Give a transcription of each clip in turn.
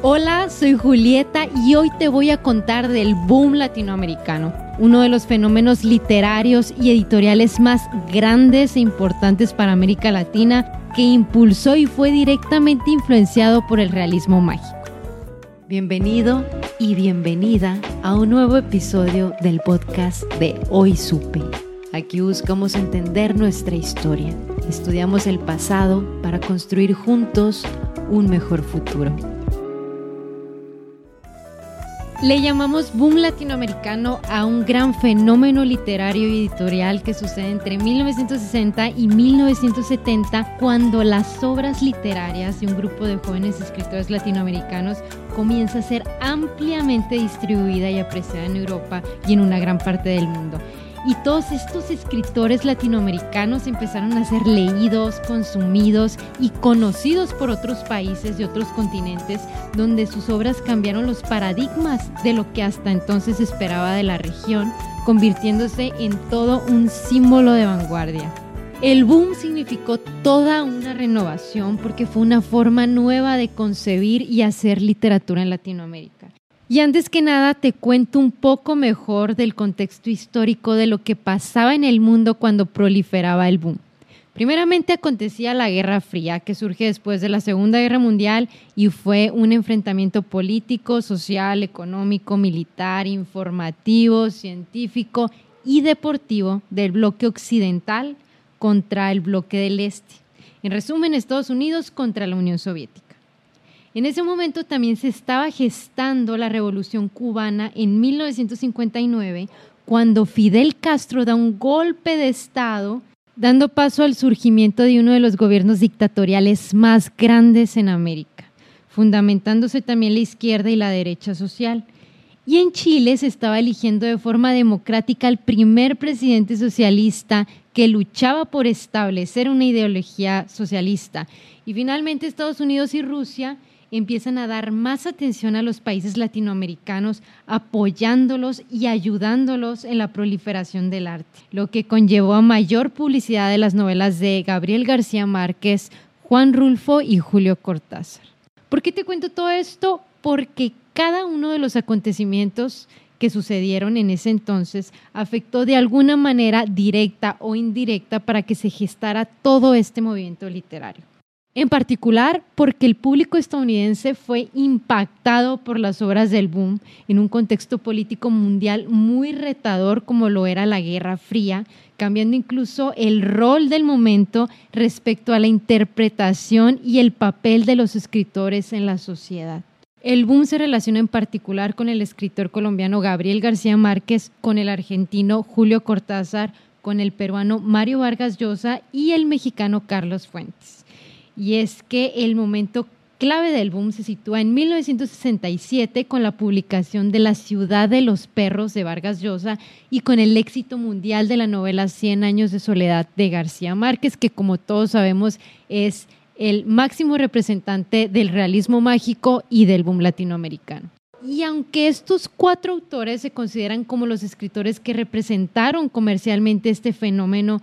Hola, soy Julieta y hoy te voy a contar del boom latinoamericano, uno de los fenómenos literarios y editoriales más grandes e importantes para América Latina que impulsó y fue directamente influenciado por el realismo mágico. Bienvenido y bienvenida a un nuevo episodio del podcast de Hoy Supe. Aquí buscamos entender nuestra historia, estudiamos el pasado para construir juntos un mejor futuro. Le llamamos boom latinoamericano a un gran fenómeno literario y editorial que sucede entre 1960 y 1970 cuando las obras literarias de un grupo de jóvenes escritores latinoamericanos comienza a ser ampliamente distribuida y apreciada en Europa y en una gran parte del mundo. Y todos estos escritores latinoamericanos empezaron a ser leídos, consumidos y conocidos por otros países de otros continentes, donde sus obras cambiaron los paradigmas de lo que hasta entonces esperaba de la región, convirtiéndose en todo un símbolo de vanguardia. El boom significó toda una renovación porque fue una forma nueva de concebir y hacer literatura en Latinoamérica. Y antes que nada te cuento un poco mejor del contexto histórico de lo que pasaba en el mundo cuando proliferaba el boom. Primeramente acontecía la Guerra Fría, que surge después de la Segunda Guerra Mundial y fue un enfrentamiento político, social, económico, militar, informativo, científico y deportivo del bloque occidental contra el bloque del este. En resumen, Estados Unidos contra la Unión Soviética. En ese momento también se estaba gestando la revolución cubana en 1959, cuando Fidel Castro da un golpe de Estado, dando paso al surgimiento de uno de los gobiernos dictatoriales más grandes en América, fundamentándose también la izquierda y la derecha social. Y en Chile se estaba eligiendo de forma democrática al primer presidente socialista que luchaba por establecer una ideología socialista. Y finalmente Estados Unidos y Rusia empiezan a dar más atención a los países latinoamericanos, apoyándolos y ayudándolos en la proliferación del arte, lo que conllevó a mayor publicidad de las novelas de Gabriel García Márquez, Juan Rulfo y Julio Cortázar. ¿Por qué te cuento todo esto? Porque cada uno de los acontecimientos que sucedieron en ese entonces afectó de alguna manera directa o indirecta para que se gestara todo este movimiento literario en particular porque el público estadounidense fue impactado por las obras del boom en un contexto político mundial muy retador como lo era la Guerra Fría, cambiando incluso el rol del momento respecto a la interpretación y el papel de los escritores en la sociedad. El boom se relaciona en particular con el escritor colombiano Gabriel García Márquez, con el argentino Julio Cortázar, con el peruano Mario Vargas Llosa y el mexicano Carlos Fuentes y es que el momento clave del boom se sitúa en 1967 con la publicación de La ciudad de los perros de Vargas Llosa y con el éxito mundial de la novela Cien años de soledad de García Márquez, que como todos sabemos es el máximo representante del realismo mágico y del boom latinoamericano. Y aunque estos cuatro autores se consideran como los escritores que representaron comercialmente este fenómeno,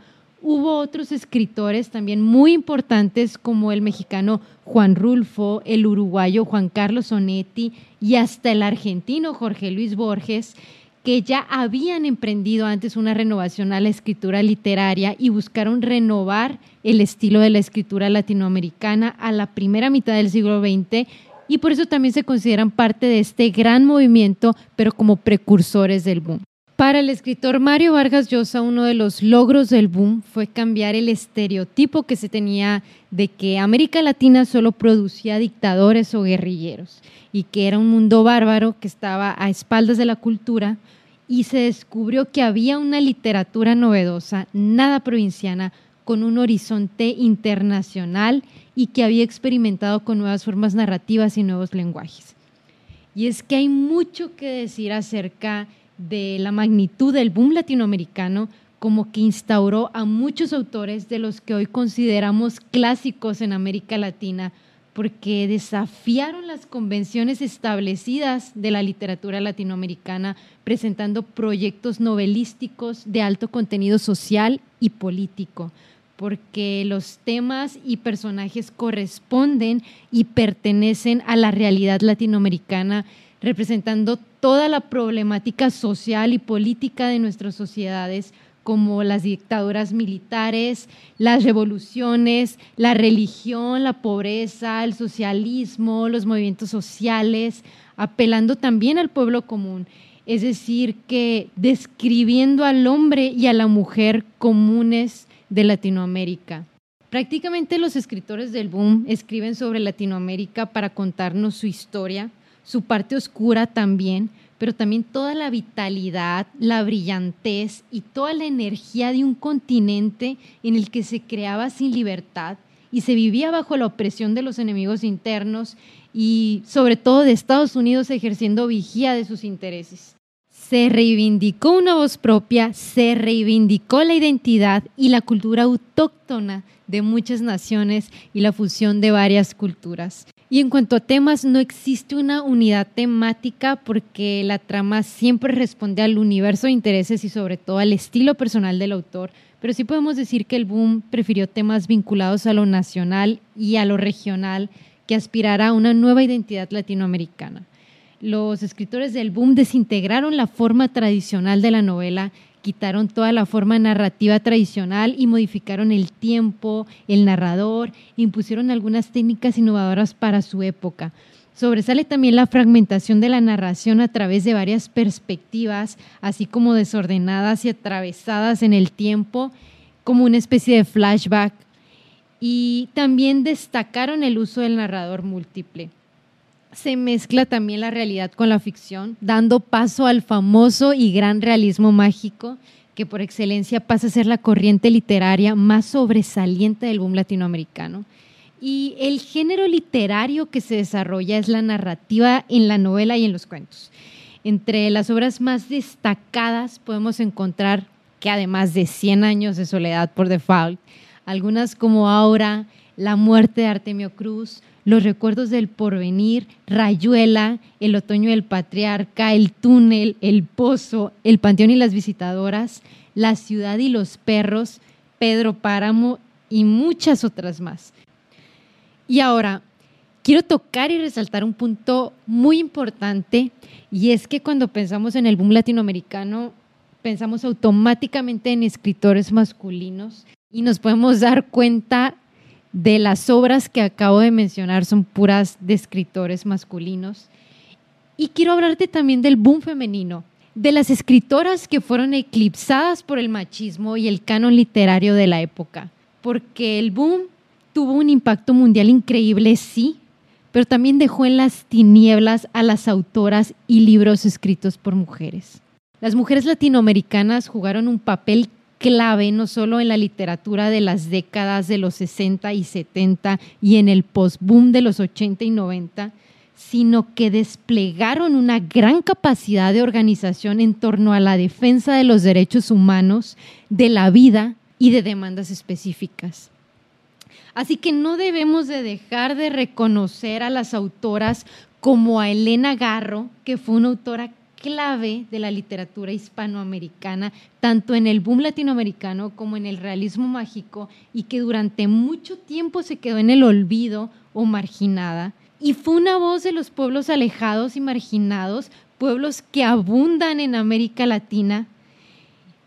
Hubo otros escritores también muy importantes como el mexicano Juan Rulfo, el uruguayo Juan Carlos Onetti y hasta el argentino Jorge Luis Borges, que ya habían emprendido antes una renovación a la escritura literaria y buscaron renovar el estilo de la escritura latinoamericana a la primera mitad del siglo XX y por eso también se consideran parte de este gran movimiento, pero como precursores del boom. Para el escritor Mario Vargas Llosa, uno de los logros del boom fue cambiar el estereotipo que se tenía de que América Latina solo producía dictadores o guerrilleros y que era un mundo bárbaro que estaba a espaldas de la cultura y se descubrió que había una literatura novedosa, nada provinciana, con un horizonte internacional y que había experimentado con nuevas formas narrativas y nuevos lenguajes. Y es que hay mucho que decir acerca de la magnitud del boom latinoamericano, como que instauró a muchos autores de los que hoy consideramos clásicos en América Latina, porque desafiaron las convenciones establecidas de la literatura latinoamericana, presentando proyectos novelísticos de alto contenido social y político, porque los temas y personajes corresponden y pertenecen a la realidad latinoamericana, representando toda la problemática social y política de nuestras sociedades, como las dictaduras militares, las revoluciones, la religión, la pobreza, el socialismo, los movimientos sociales, apelando también al pueblo común. Es decir, que describiendo al hombre y a la mujer comunes de Latinoamérica. Prácticamente los escritores del boom escriben sobre Latinoamérica para contarnos su historia, su parte oscura también, pero también toda la vitalidad, la brillantez y toda la energía de un continente en el que se creaba sin libertad y se vivía bajo la opresión de los enemigos internos y sobre todo de Estados Unidos ejerciendo vigía de sus intereses. Se reivindicó una voz propia, se reivindicó la identidad y la cultura autóctona de muchas naciones y la fusión de varias culturas. Y en cuanto a temas, no existe una unidad temática porque la trama siempre responde al universo de intereses y sobre todo al estilo personal del autor, pero sí podemos decir que el boom prefirió temas vinculados a lo nacional y a lo regional que aspirara a una nueva identidad latinoamericana. Los escritores del boom desintegraron la forma tradicional de la novela quitaron toda la forma narrativa tradicional y modificaron el tiempo, el narrador, impusieron algunas técnicas innovadoras para su época. Sobresale también la fragmentación de la narración a través de varias perspectivas, así como desordenadas y atravesadas en el tiempo, como una especie de flashback. Y también destacaron el uso del narrador múltiple se mezcla también la realidad con la ficción, dando paso al famoso y gran realismo mágico, que por excelencia pasa a ser la corriente literaria más sobresaliente del boom latinoamericano. Y el género literario que se desarrolla es la narrativa en la novela y en los cuentos. Entre las obras más destacadas podemos encontrar que además de 100 años de soledad por default, algunas como Aura, La muerte de Artemio Cruz, los recuerdos del porvenir, Rayuela, el otoño del patriarca, el túnel, el pozo, el panteón y las visitadoras, la ciudad y los perros, Pedro Páramo y muchas otras más. Y ahora, quiero tocar y resaltar un punto muy importante y es que cuando pensamos en el boom latinoamericano, pensamos automáticamente en escritores masculinos y nos podemos dar cuenta de las obras que acabo de mencionar son puras de escritores masculinos. Y quiero hablarte también del boom femenino, de las escritoras que fueron eclipsadas por el machismo y el canon literario de la época, porque el boom tuvo un impacto mundial increíble, sí, pero también dejó en las tinieblas a las autoras y libros escritos por mujeres. Las mujeres latinoamericanas jugaron un papel clave no solo en la literatura de las décadas de los 60 y 70 y en el post-boom de los 80 y 90, sino que desplegaron una gran capacidad de organización en torno a la defensa de los derechos humanos, de la vida y de demandas específicas. Así que no debemos de dejar de reconocer a las autoras como a Elena Garro, que fue una autora clave de la literatura hispanoamericana, tanto en el boom latinoamericano como en el realismo mágico, y que durante mucho tiempo se quedó en el olvido o marginada. Y fue una voz de los pueblos alejados y marginados, pueblos que abundan en América Latina.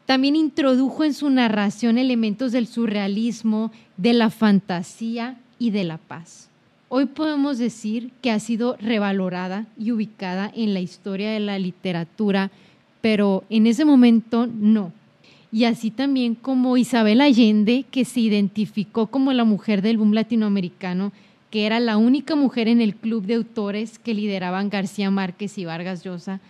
También introdujo en su narración elementos del surrealismo, de la fantasía y de la paz. Hoy podemos decir que ha sido revalorada y ubicada en la historia de la literatura, pero en ese momento no. Y así también como Isabel Allende, que se identificó como la mujer del boom latinoamericano, que era la única mujer en el club de autores que lideraban García Márquez y Vargas Llosa,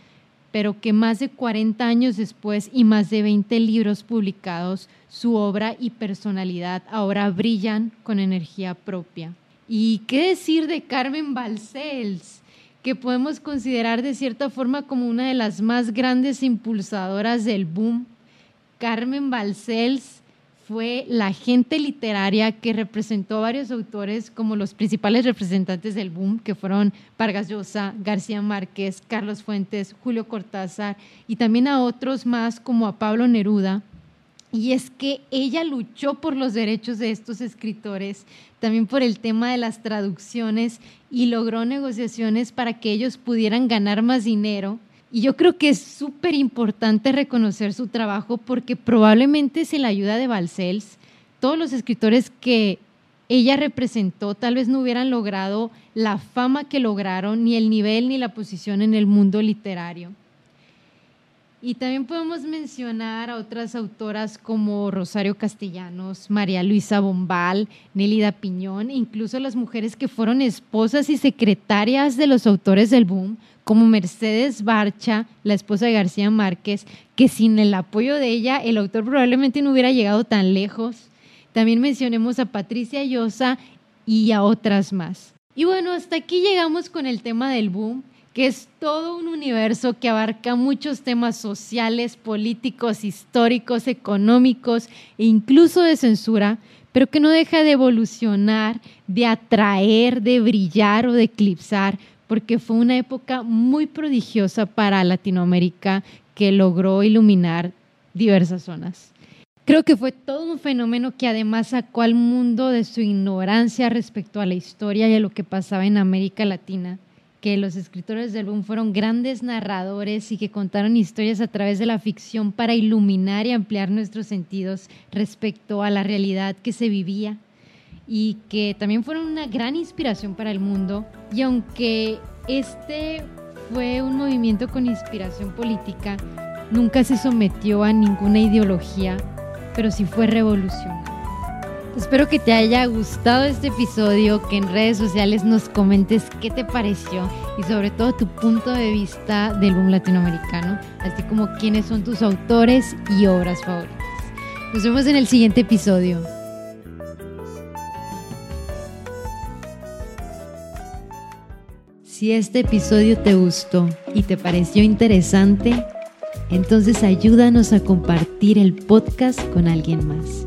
pero que más de 40 años después y más de 20 libros publicados, su obra y personalidad ahora brillan con energía propia. ¿Y qué decir de Carmen Balcells? que podemos considerar de cierta forma como una de las más grandes impulsadoras del boom. Carmen Balcells fue la agente literaria que representó a varios autores como los principales representantes del boom, que fueron Vargas Llosa, García Márquez, Carlos Fuentes, Julio Cortázar y también a otros más como a Pablo Neruda. Y es que ella luchó por los derechos de estos escritores, también por el tema de las traducciones y logró negociaciones para que ellos pudieran ganar más dinero y yo creo que es súper importante reconocer su trabajo porque probablemente sin la ayuda de Balcells, todos los escritores que ella representó tal vez no hubieran logrado la fama que lograron, ni el nivel ni la posición en el mundo literario. Y también podemos mencionar a otras autoras como Rosario Castellanos, María Luisa Bombal, Nélida Piñón, incluso las mujeres que fueron esposas y secretarias de los autores del boom, como Mercedes Barcha, la esposa de García Márquez, que sin el apoyo de ella el autor probablemente no hubiera llegado tan lejos. También mencionemos a Patricia Llosa y a otras más. Y bueno, hasta aquí llegamos con el tema del boom, que es todo un universo que abarca muchos temas sociales, políticos, históricos, económicos e incluso de censura, pero que no deja de evolucionar, de atraer, de brillar o de eclipsar porque fue una época muy prodigiosa para Latinoamérica que logró iluminar diversas zonas. Creo que fue todo un fenómeno que además sacó al mundo de su ignorancia respecto a la historia y a lo que pasaba en América Latina, que los escritores del boom fueron grandes narradores y que contaron historias a través de la ficción para iluminar y ampliar nuestros sentidos respecto a la realidad que se vivía y que también fueron una gran inspiración para el mundo. Y aunque este fue un movimiento con inspiración política, nunca se sometió a ninguna ideología, pero sí fue revolucionario. Espero que te haya gustado este episodio, que en redes sociales nos comentes qué te pareció y sobre todo tu punto de vista del boom latinoamericano, así como quiénes son tus autores y obras favoritas. Nos vemos en el siguiente episodio. Si este episodio te gustó y te pareció interesante, entonces ayúdanos a compartir el podcast con alguien más.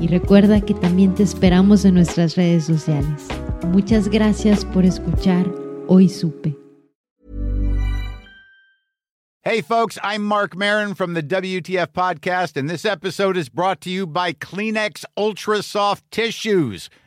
Y recuerda que también te esperamos en nuestras redes sociales. Muchas gracias por escuchar Hoy Supe. Hey folks, I'm Mark Marin from the WTF podcast and this episode is brought to you by Kleenex Ultra Soft Tissues